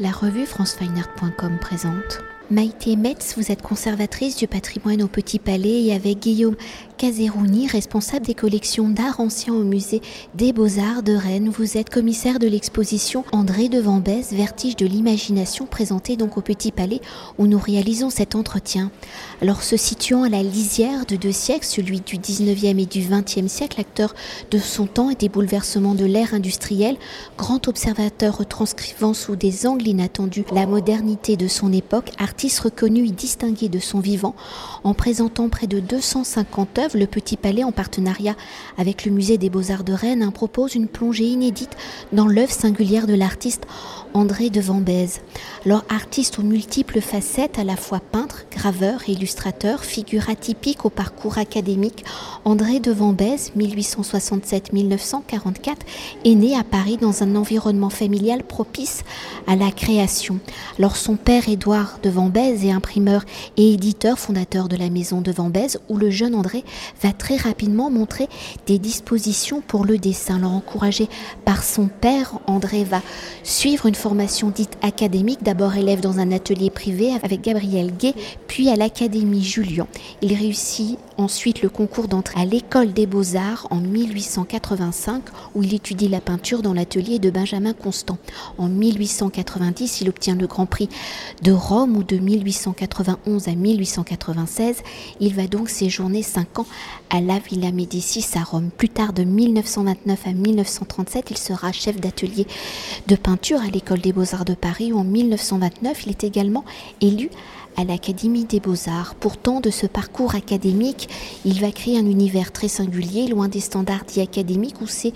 La revue francefineart.com présente. Maïté Metz, vous êtes conservatrice du patrimoine au Petit Palais et avec Guillaume Caserouni, responsable des collections d'art ancien au musée des Beaux-Arts de Rennes. Vous êtes commissaire de l'exposition André de Vambès, Vertige de l'imagination, présentée donc au Petit Palais où nous réalisons cet entretien. Alors, se situant à la lisière de deux siècles, celui du 19e et du 20e siècle, acteur de son temps et des bouleversements de l'ère industrielle, grand observateur retranscrivant sous des angles inattendus la modernité de son époque, artiste reconnu et distingué de son vivant, en présentant près de 250 œuvres le Petit Palais, en partenariat avec le Musée des Beaux-Arts de Rennes, propose une plongée inédite dans l'œuvre singulière de l'artiste André de Vambèze. Alors, artiste aux multiples facettes, à la fois peintre, graveur illustrateur, figure atypique au parcours académique, André de Vambèze, 1867-1944, est né à Paris dans un environnement familial propice à la création. Alors, son père, Édouard de Vambèze, est imprimeur et éditeur fondateur de la maison de Vambèze, où le jeune André va très rapidement montrer des dispositions pour le dessin. Alors, encouragé par son père, André va suivre une formation dite académique, d'abord élève dans un atelier privé avec Gabriel Gay, puis à l'Académie Julian. Il réussit ensuite le concours d'entrée à l'École des Beaux-Arts en 1885, où il étudie la peinture dans l'atelier de Benjamin Constant. En 1890, il obtient le Grand Prix de Rome, où de 1891 à 1896, il va donc séjourner cinq ans à la Villa Médicis à Rome. Plus tard, de 1929 à 1937, il sera chef d'atelier de peinture à l'École des Beaux-Arts de Paris, où en 1929, il est également élu à l'Académie des Beaux-Arts. Pourtant, de ce parcours académique, il va créer un univers très singulier, loin des standards dits académiques, où ses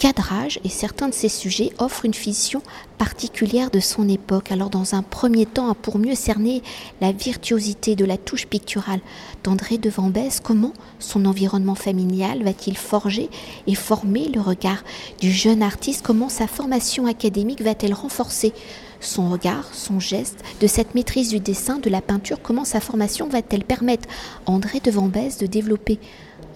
cadrages et certains de ses sujets offrent une vision particulière de son époque. Alors, dans un premier temps, pour mieux cerner la virtuosité de la touche picturale d'André de Vambès, comment son environnement familial va-t-il forger et former le regard du jeune artiste? Comment sa formation académique va-t-elle renforcer son regard, son geste, de cette maîtrise du dessin, de la peinture, comment sa formation va-t-elle permettre à André de Vambès de développer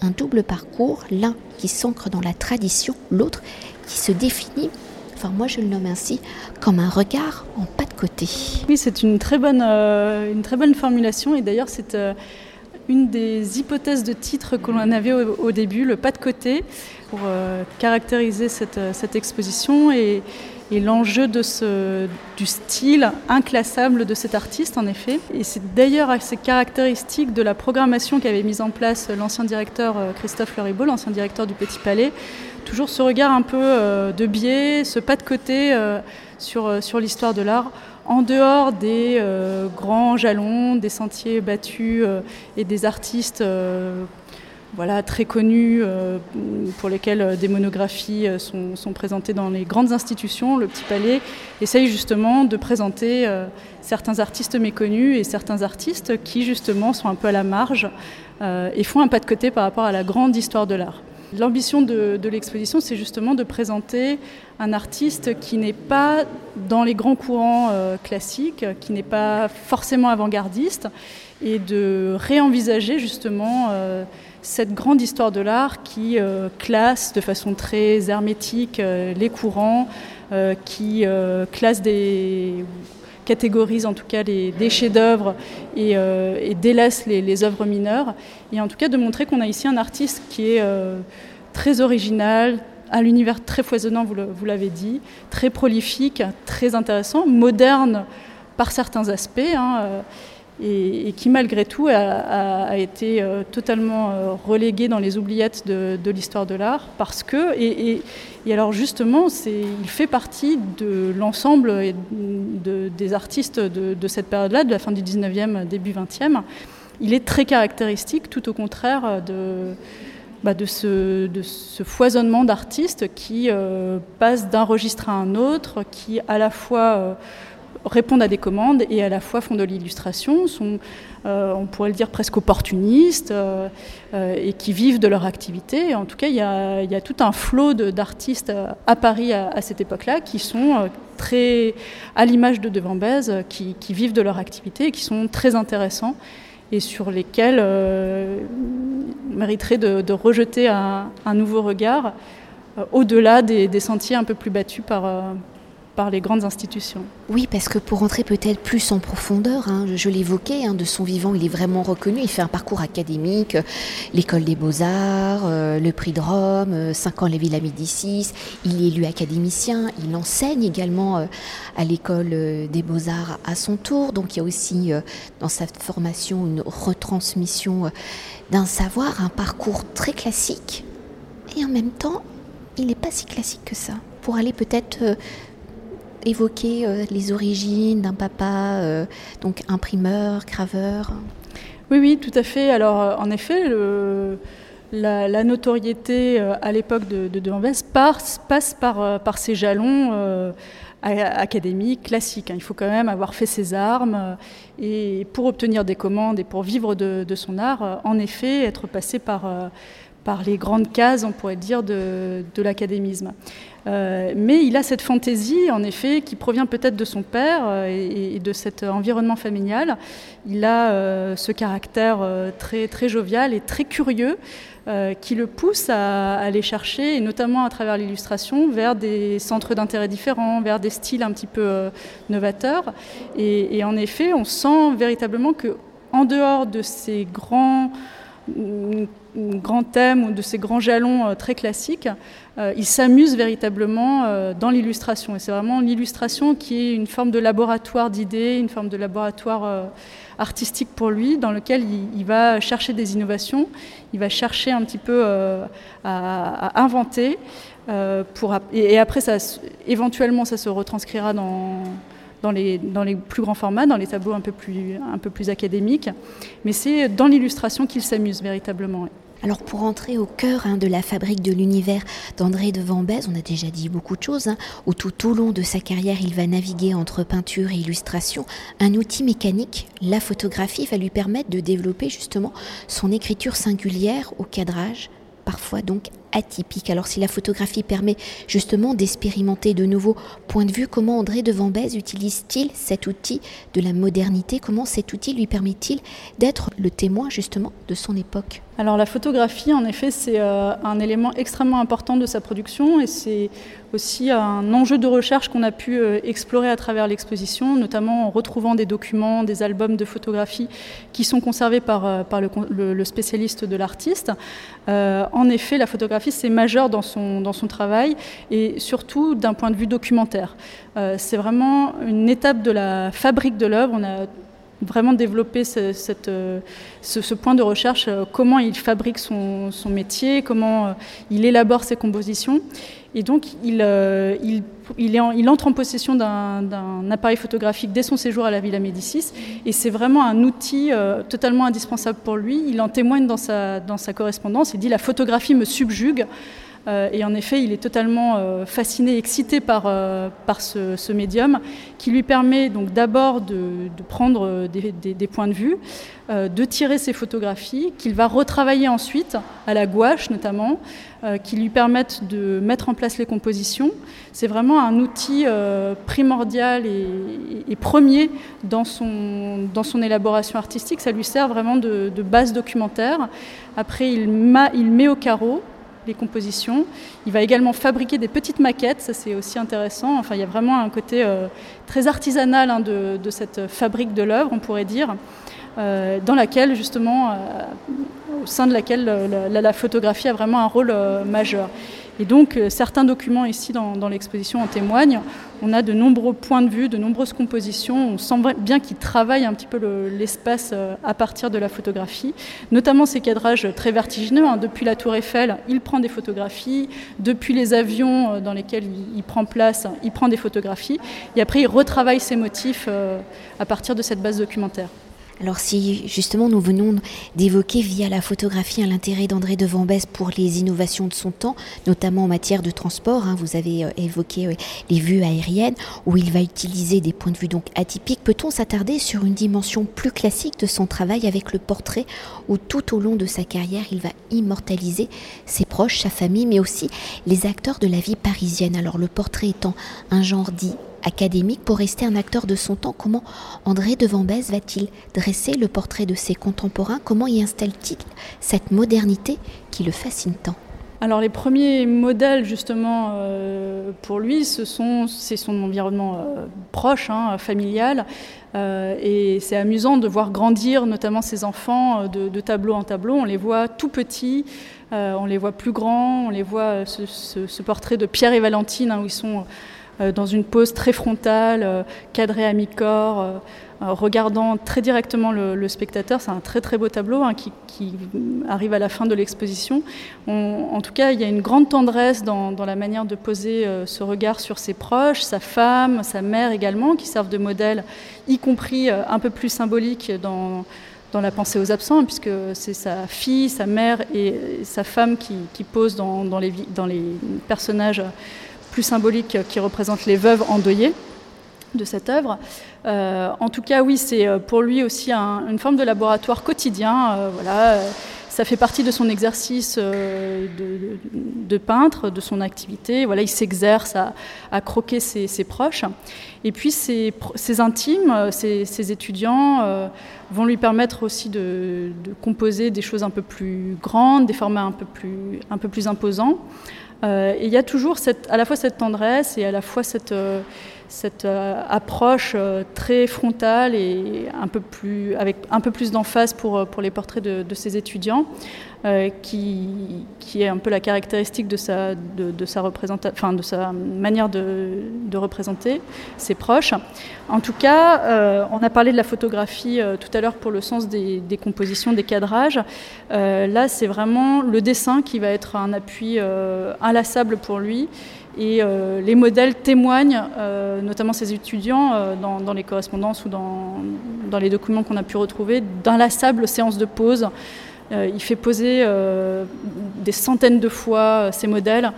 un double parcours, l'un qui s'ancre dans la tradition, l'autre qui se définit, enfin moi je le nomme ainsi, comme un regard en pas de côté. Oui, c'est une, très bonne, euh, une très bonne formulation et d'ailleurs c'est euh, une des hypothèses de titre que l'on avait au, début, le pas de côté, pour euh, caractériser cette, cette exposition et, et l'enjeu de ce, du style inclassable de cet artiste, en effet. Et c'est d'ailleurs assez caractéristique de la programmation qu'avait mise en place l'ancien directeur euh, Christophe Leribaud, l'ancien directeur du Petit Palais. Toujours ce regard un peu euh, de biais, ce pas de côté euh, sur, sur l'histoire de l'art en dehors des grands jalons, des sentiers battus et des artistes voilà, très connus, euh, pour lesquels euh, des monographies euh, sont, présentées dans les grandes institutions, le Petit Palais essaye justement de présenter certains artistes méconnus et certains artistes qui justement sont un peu à la marge et font un pas de côté par rapport à la grande histoire de l'art. L'ambition de, de l'exposition, c'est justement de présenter un artiste qui n'est pas dans les grands courants classiques, qui n'est pas forcément avant-gardiste, et de réenvisager justement cette grande histoire de l'art qui euh, classe de façon très hermétique euh, les courants, euh, qui classe des catégorise en tout cas les, chefs-d'œuvre et, délaisse les, œuvres mineures. Et en tout cas de montrer qu'on a ici un artiste qui est très original, à l'univers très foisonnant, vous l'avez dit, très prolifique, très intéressant, moderne par certains aspects. Hein, et, qui malgré tout a, été euh, totalement euh, relégué dans les oubliettes de, l'histoire de l'art parce que, et, alors justement, il fait partie de l'ensemble de, des artistes de, cette période-là, de la fin du 19e, début 20e. Il est très caractéristique, tout au contraire de, bah, de, ce, de ce foisonnement d'artistes qui euh, passent d'un registre à un autre, qui à la fois répondent à des commandes et à la fois font de l'illustration, sont, euh, on pourrait le dire, presque opportunistes euh, euh, et qui vivent de leur activité. En tout cas, il y a, tout un flot d'artistes à Paris à, cette époque-là qui sont très, à l'image de Devant qui, qui, vivent de leur activité et qui sont très intéressants et sur lesquels mériteraient de, de rejeter un, nouveau regard au-delà des, sentiers un peu plus battus par par les grandes institutions. Oui, parce que pour entrer peut-être plus en profondeur, hein, je, l'évoquais, hein, de son vivant, il est vraiment reconnu. Il fait un parcours académique, l'école des beaux-arts, euh, le prix de Rome, 5 euh, ans les Villas Médicis. Il est élu académicien, il enseigne également euh, à l'école des beaux-arts à son tour. Donc il y a aussi dans sa formation une retransmission d'un savoir, un parcours très classique. Et en même temps, il n'est pas si classique que ça. Pour aller peut-être évoquer euh, les origines d'un papa, euh, donc imprimeur, graveur Oui, oui, tout à fait. Alors, euh, en effet, la, notoriété à l'époque de, de, passe, par, par ses jalons académiques, classiques. Hein. Il faut quand même avoir fait ses armes et pour obtenir des commandes et pour vivre de, de son art, en effet, être passé par par les grandes cases, on pourrait dire, de, l'académisme. Euh, mais il a cette fantaisie, en effet, qui provient peut-être de son père euh, et, de cet environnement familial. Il a euh, ce caractère très, très jovial et très curieux qui le pousse à, aller chercher, et notamment à travers l'illustration, vers des centres d'intérêt différents, vers des styles un petit peu novateurs. Et, et, en effet, on sent véritablement que en dehors de ces grands grands thèmes ou de ces grands jalons euh, très classiques, euh, il s'amuse véritablement euh, dans l'illustration. Et c'est vraiment l'illustration qui est une forme de laboratoire d'idées, une forme de laboratoire artistique pour lui, dans lequel il, va chercher des innovations, il va chercher un petit peu à, inventer. pour, et, après, ça, éventuellement, ça se retranscrira dans dans les, plus grands formats, dans les tableaux un peu plus, académiques. Mais c'est dans l'illustration qu'il s'amuse véritablement. Alors pour entrer au cœur hein, de la fabrique de l'univers d'André de Vambèze, on a déjà dit beaucoup de choses, hein, où tout au long de sa carrière il va naviguer entre peinture et illustration. Un outil mécanique, la photographie, va lui permettre de développer justement son écriture singulière au cadrage, parfois donc atypique. Alors si la photographie permet justement d'expérimenter de nouveaux points de vue, comment André de Vambèze utilise-t-il cet outil de la modernité? Comment cet outil lui permet-il d'être le témoin justement de son époque? Alors la photographie, en effet, c'est euh, un élément extrêmement important de sa production et c'est aussi un enjeu de recherche qu'on a pu euh, explorer à travers l'exposition, notamment en retrouvant des documents, des albums de photographie qui sont conservés par, euh, le, spécialiste de l'artiste. en effet, la photographie, c'est majeur dans son, travail et surtout d'un point de vue documentaire. c'est vraiment une étape de la fabrique de l'œuvre. Vraiment développer euh, ce, point de recherche, euh, comment il fabrique son, métier, comment euh, il élabore ses compositions. Et donc, il entre en possession d'un appareil photographique dès son séjour à la Villa Médicis. Et c'est vraiment un outil totalement indispensable pour lui. Il en témoigne dans sa, dans sa correspondance. Il dit La photographie me subjugue. Euh, et en effet, il est totalement euh, fasciné, excité par, euh, par ce, médium qui lui permet donc d'abord de, prendre des, points de vue, de tirer ses photographies, qu'il va retravailler ensuite à la gouache notamment, qui lui permettent de mettre en place les compositions. C'est vraiment un outil primordial et, premier dans son, dans son élaboration artistique. Ça lui sert vraiment de, base documentaire. Après, il, il met au carreau les compositions. Il va également fabriquer des petites maquettes, ça c'est aussi intéressant. Enfin, il y a vraiment un côté euh, très artisanal hein, de, cette fabrique de l'œuvre, on pourrait dire, dans laquelle justement, euh, au sein de laquelle la, photographie a vraiment un rôle majeur. Et donc, euh, certains documents ici dans, l'exposition en témoignent. On a de nombreux points de vue, de nombreuses compositions. On sent bien qu'il travaille un petit peu l'espace euh, à partir de la photographie, notamment ces cadrages très vertigineux. Hein. Depuis la Tour Eiffel, il prend des photographies. Depuis les avions euh, dans lesquels il, prend place, il prend des photographies. Et après, il retravaille ses motifs à partir de cette base documentaire. Alors si justement nous venons d'évoquer via la photographie l'intérêt d'André de Vambès pour les innovations de son temps, notamment en matière de transport, hein, vous avez euh, évoqué euh, les vues aériennes où il va utiliser des points de vue donc atypiques, peut-on s'attarder sur une dimension plus classique de son travail avec le portrait où tout au long de sa carrière il va immortaliser ses proches, sa famille, mais aussi les acteurs de la vie parisienne? Alors le portrait étant un genre dit académique pour rester un acteur de son temps. Comment André de va-t-il dresser le portrait de ses contemporains? Comment y installe-t-il cette modernité qui le fascine tant? Alors les premiers modèles justement euh, pour lui, ce sont c'est son environnement euh, proche, hein, familial, euh, et c'est amusant de voir grandir notamment ses enfants de, tableau en tableau. On les voit tout petits, on les voit plus grands, on les voit ce, portrait de Pierre et Valentine hein, où ils sont dans une pose très frontale, cadrée à mi-corps regardant très directement le, spectateur. C'est un très très beau tableau hein, qui, arrive à la fin de l'exposition. En tout cas, il y a une grande tendresse dans, la manière de poser euh, ce regard sur ses proches, sa femme, sa mère également, qui servent de modèle, y compris euh, un peu plus symbolique dans, dans la pensée aux absents, puisque c'est sa fille, sa mère et sa femme qui, posent dans les personnages plus symboliques qui représentent les veuves endeuillées de cette œuvre. Euh, en tout cas, oui, c'est euh, pour lui aussi une forme de laboratoire quotidien. Euh, voilà, ça fait partie de son exercice de, peintre, de son activité. Voilà, il s'exerce à, croquer ses, proches. Et puis ses, intimes, ses, étudiants vont lui permettre aussi de, composer des choses un peu plus grandes, des formats un peu plus imposants. Et il y a toujours cette, à la fois cette tendresse et à la fois cette cette euh, approche euh, très frontale et un peu plus, avec un peu plus d'emphase pour, euh, pour les portraits de, de ces étudiants, qui, qui, est un peu la caractéristique de sa, de, sa, enfin, de sa manière de, de, représenter ses proches. En tout cas, on a parlé de la photographie tout à l'heure pour le sens des compositions, des cadrages. là, c'est vraiment le dessin qui va être un appui inlassable pour lui et euh, les modèles témoignent, euh, notamment ces étudiants, euh, dans, les correspondances ou dans, les documents qu'on a pu retrouver, d'inlassables séances de pause. il fait poser des centaines de fois ces modèles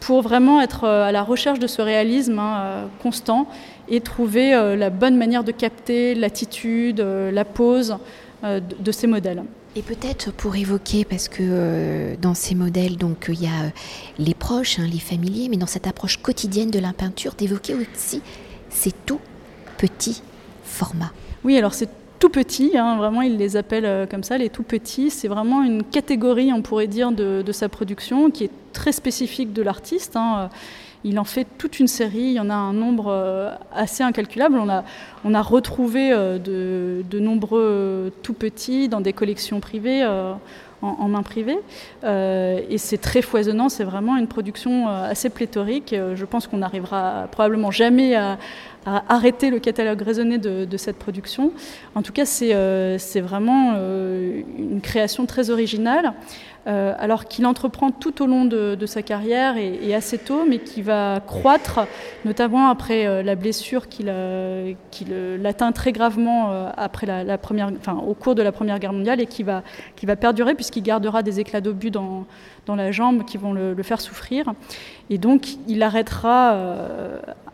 pour vraiment être à la recherche de ce réalisme hein, constant et trouver la bonne manière de capter l'attitude, la pose de ces modèles. Et peut-être pour évoquer, parce que euh, dans ces modèles, donc il y a euh, les proches, hein, les familiers, mais dans cette approche quotidienne de la peinture, d'évoquer aussi ces tout petits formats. Oui, alors c'est tout petit, hein, vraiment il les appelle euh, comme ça, les tout petits. C'est vraiment une catégorie, on pourrait dire, de, sa production qui est très spécifique de l'artiste. Hein. Il en fait toute une série, il y en a un nombre euh, assez incalculable. On a, retrouvé euh, de, nombreux euh, tout petits dans des collections privées, en, main privée. et c'est très foisonnant, c'est vraiment une production assez pléthorique. Je pense qu'on n'arrivera probablement jamais à, arrêter le catalogue raisonné de, cette production. En tout cas, c'est vraiment une création très originale. Euh, alors qu'il entreprend tout au long de, sa carrière et, assez tôt, mais qui va croître, notamment après euh, la blessure qui l'atteint très gravement euh, après la, première, enfin, au cours de la Première Guerre mondiale et qui va, qui va perdurer puisqu'il gardera des éclats d'obus dans, dans la jambe qui vont le, faire souffrir. Et donc il arrêtera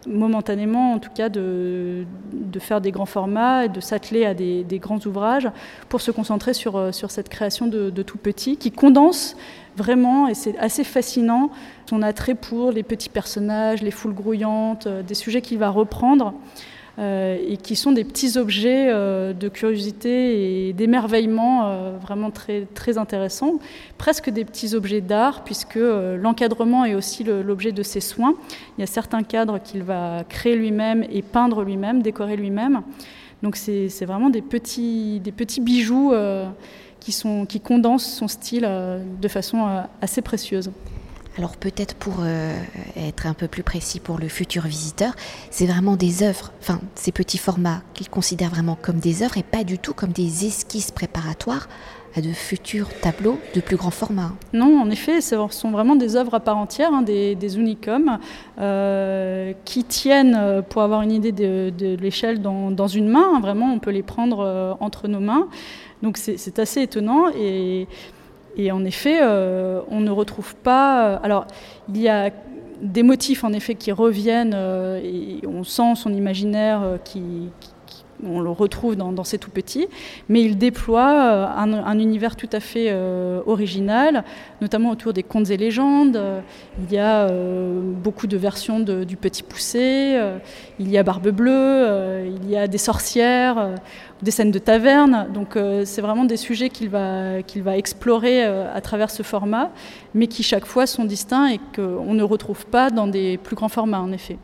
momentanément, en tout cas, de, de, faire des grands formats et de s'atteler à des, grands ouvrages pour se concentrer sur, euh, sur cette création de, de tout petit qui condense vraiment, et c'est assez fascinant, son attrait pour les petits personnages, les foules grouillantes, euh, des sujets qu'il va reprendre. Euh, et qui sont des petits objets euh, de curiosité et d'émerveillement euh, vraiment très, très intéressants, presque des petits objets d'art, puisque l'encadrement est aussi l'objet de ses soins. Il y a certains cadres qu'il va créer lui-même et peindre lui-même, décorer lui-même. Donc c'est vraiment des petits, des petits bijoux qui, sont, qui condensent son style de façon assez précieuse. Alors peut-être pour euh, être un peu plus précis pour le futur visiteur, c'est vraiment des œuvres, enfin ces petits formats qu'il considère vraiment comme des œuvres et pas du tout comme des esquisses préparatoires à de futurs tableaux de plus grand format. Non, en effet, ce sont vraiment des œuvres à part entière, hein, des, unicums, euh, qui tiennent, euh, pour avoir une idée de, l'échelle, dans, une main. Vraiment, on peut les prendre entre nos mains. Donc c'est assez étonnant. Et et en effet, euh, on ne retrouve pas. Euh, alors, il y a des motifs en effet qui reviennent euh, et on sent son imaginaire qui, on le retrouve dans, ces tout petits, mais il déploie un, univers tout à fait original, notamment autour des contes et légendes. Il y a beaucoup de versions du Petit Poussé, il y a Barbe Bleue, il y a des sorcières, des scènes de taverne. Donc c'est vraiment des sujets qu'il va, qu'il va explorer à travers ce format, mais qui chaque fois sont distincts et qu'on ne retrouve pas dans des plus grands formats en effet.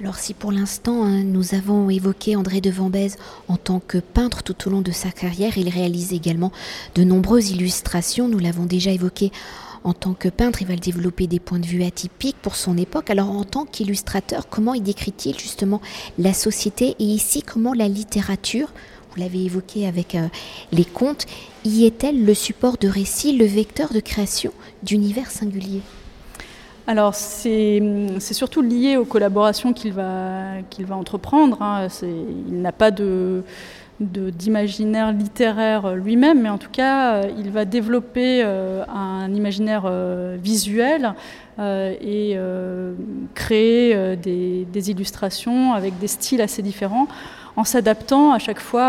Alors si pour l'instant hein, nous avons évoqué André de Vambèze en tant que peintre tout au long de sa carrière, il réalise également de nombreuses illustrations, nous l'avons déjà évoqué en tant que peintre, il va développer des points de vue atypiques pour son époque. Alors en tant qu'illustrateur, comment il décrit-il justement la société et ici comment la littérature, vous l'avez évoqué avec euh, les contes, y est-elle le support de récit, le vecteur de création d'univers singuliers? Alors c'est surtout lié aux collaborations qu'il va, va entreprendre. Hein. Il n'a pas de d'imaginaire littéraire lui-même, mais en tout cas, euh, il va développer euh, un imaginaire euh, visuel et créer des, illustrations avec des styles assez différents, en s'adaptant à chaque fois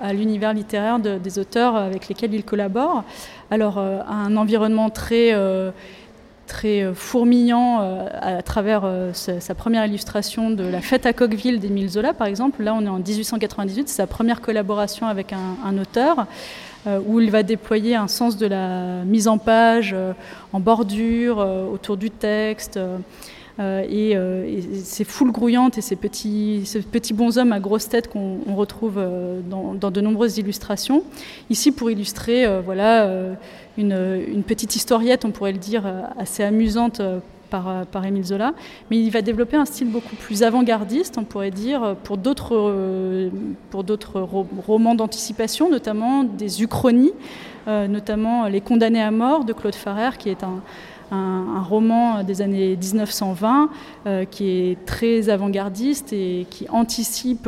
à, l'univers littéraire des auteurs avec lesquels il collabore. Alors, un environnement très très euh, fourmillant euh, à travers euh, sa, première illustration de La fête à Coqueville d'Émile Zola, par exemple. Là, on est en 1898, c'est sa première collaboration avec un, auteur. où il va déployer un sens de la mise en page, en bordure, autour du texte. et, ces foules grouillantes et ces petits, ces petits bonshommes à grosse tête qu'on retrouve dans, dans, de nombreuses illustrations. Ici, pour illustrer voilà, une, petite historiette, on pourrait le dire, euh, assez amusante euh, par, euh, par, Émile Zola, mais il va développer un style beaucoup plus avant-gardiste, on pourrait dire, pour d'autres, romans d'anticipation, notamment des uchronies, notamment Les Condamnés à mort de Claude Farrer, qui est un, roman des années 1920 qui est très avant-gardiste et qui anticipe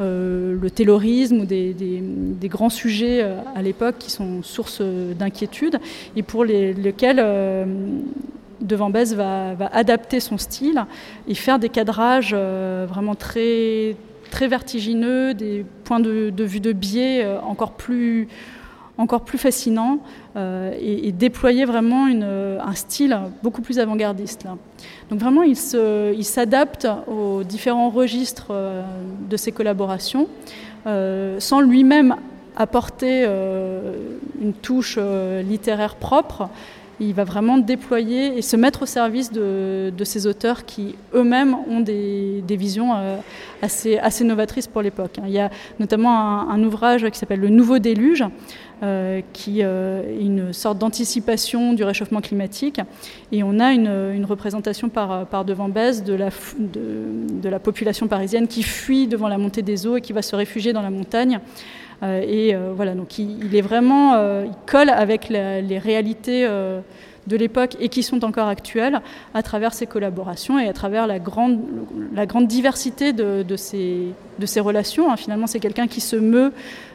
le taylorisme ou des, grands sujets euh, à l'époque qui sont source d'inquiétude et pour lesquels euh, Devant Bèze va, adapter son style et faire des cadrages vraiment très, très vertigineux, des points de, vue de biais encore plus, encore plus fascinants et, déployer vraiment un style beaucoup plus avant-gardiste. Donc vraiment, il s'adapte aux différents registres euh, de ses collaborations, euh, sans lui-même apporter euh, une touche littéraire propre. Il va vraiment déployer et se mettre au service de, ces auteurs qui eux-mêmes ont des, visions assez, novatrices pour l'époque. Il y a notamment un ouvrage qui s'appelle Le Nouveau Déluge, euh, qui euh, est une sorte d'anticipation du réchauffement climatique. Et on a une, représentation par, par devant baisse de la, de, la population parisienne qui fuit devant la montée des eaux et qui va se réfugier dans la montagne. Euh, et voilà, donc il, est vraiment, il colle avec les réalités de l'époque et qui sont encore actuelles à travers ces collaborations et à travers la grande, la grande diversité de, de, ces, de relations. Hein. Finalement, c'est quelqu'un qui se meut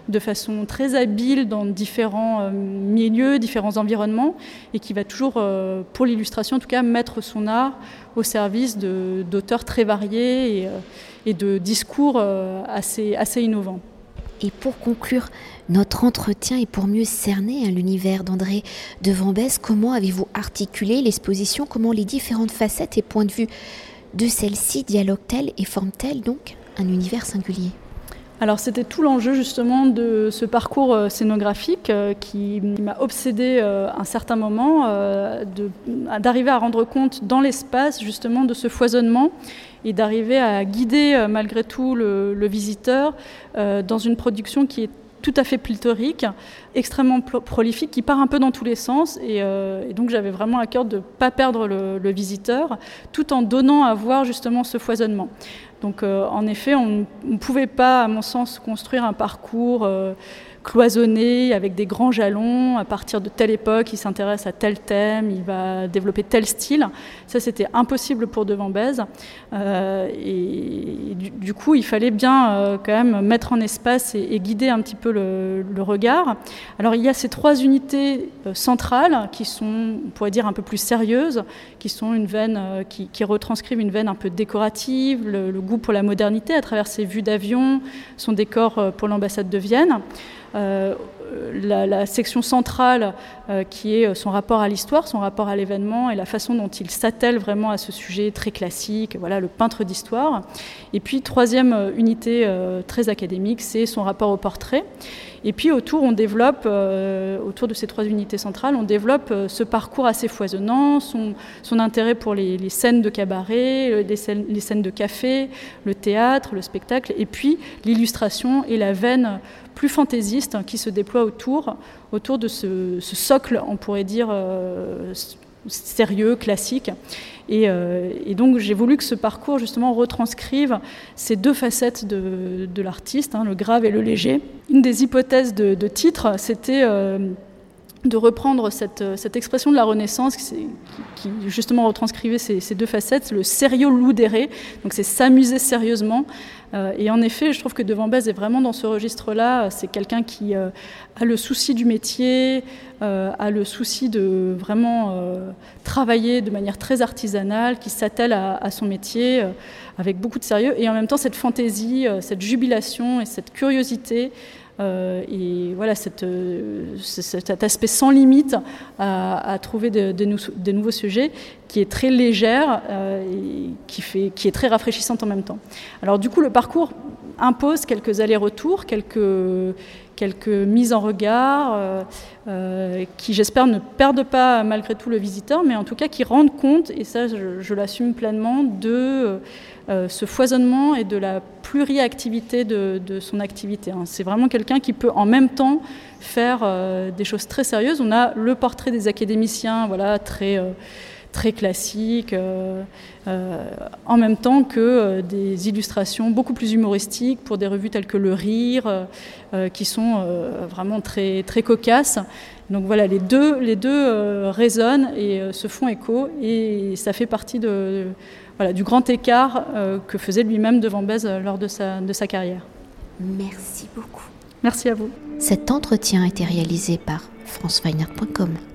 de façon très habile dans différents euh, milieux, différents environnements et qui va toujours, euh, pour l'illustration en tout cas, mettre son art au service d'auteurs très variés et, euh, et, de discours assez, assez innovants. Et pour conclure notre entretien et pour mieux cerner hein, l'univers d'André de Vambès, comment avez-vous articulé l'exposition? Comment les différentes facettes et points de vue de celle-ci dialoguent-elles et forment-elles donc un univers singulier? Alors c'était tout l'enjeu justement de ce parcours euh, scénographique euh, qui m'a obsédé euh, un certain moment, d'arriver à rendre compte dans l'espace justement de ce foisonnement et d'arriver à guider malgré tout le visiteur dans une production qui est tout à fait pléthorique, extrêmement prolifique, qui part un peu dans tous les sens. Et, euh, donc j'avais vraiment à cœur de ne pas perdre le, visiteur, tout en donnant à voir justement ce foisonnement. Donc euh, en effet, on ne pouvait pas, à mon sens, construire un parcours... Euh, cloisonné, avec des grands jalons. À partir de telle époque, il s'intéresse à tel thème, il va développer tel style. Ça, c'était impossible pour De Bèze. Euh, et du, coup, il fallait bien euh, quand même mettre en espace et, guider un petit peu le, regard. Alors, il y a ces trois unités euh, centrales qui sont, on pourrait dire, un peu plus sérieuses, qui sont une veine, qui, retranscrivent une veine un peu décorative, le, goût pour la modernité à travers ses vues d'avion, son décor pour l'ambassade de Vienne. La, la, section centrale qui est son rapport à l'histoire, son rapport à l'événement et la façon dont il s'attelle vraiment à ce sujet très classique, voilà, le peintre d'histoire. Et puis, troisième unité très académique, c'est son rapport au portrait. Et puis autour, on développe, euh, autour de ces trois unités centrales, on développe euh, ce parcours assez foisonnant, son, intérêt pour les, scènes de cabaret, euh, les scènes, de café, le théâtre, le spectacle, et puis l'illustration et la veine plus fantaisiste qui se déploie autour, autour de ce, socle, on pourrait dire, sérieux, classique. Et, euh, et donc j'ai voulu que ce parcours justement retranscrive ces deux facettes de, de l'artiste, hein, le grave et le léger. Une des hypothèses de, de titre, c'était euh, de reprendre cette, cette, expression de la Renaissance qui, justement retranscrivait ces, deux facettes, le sérieux ludere, donc c'est s'amuser sérieusement. Euh, et en effet, je trouve que De Bèze est vraiment dans ce registre-là. C'est quelqu'un qui euh, a le souci du métier, euh, a le souci de vraiment euh, travailler de manière très artisanale, qui s'attelle à, son métier euh, avec beaucoup de sérieux, et en même temps cette fantaisie, cette jubilation et cette curiosité euh, et voilà cette, euh, cet aspect sans limite à, trouver de, nouveaux sujets qui est très légère euh, et qui, fait, qui est très rafraîchissante en même temps. Alors du coup le parcours impose quelques allers-retours, quelques, quelques mises en regard euh, euh, qui j'espère ne perdent pas malgré tout le visiteur mais en tout cas qui rendent compte et ça je, l'assume pleinement de euh, ce foisonnement et de la pluriactivité de, son activité. Hein. C'est vraiment quelqu'un qui peut en même temps faire des choses très sérieuses. On a le portrait des académiciens, voilà, très, très classique, euh, euh, en même temps que euh, des illustrations beaucoup plus humoristiques pour des revues telles que Le Rire, euh, qui sont euh, vraiment très, très cocasses. Donc voilà, les deux, les deux euh, résonnent et euh, se font écho, et ça fait partie de, voilà, du grand écart euh, que faisait lui-même devant Bèze lors de sa, de sa carrière. Merci beaucoup. Merci à vous. Cet entretien a été réalisé par franceweiner.com.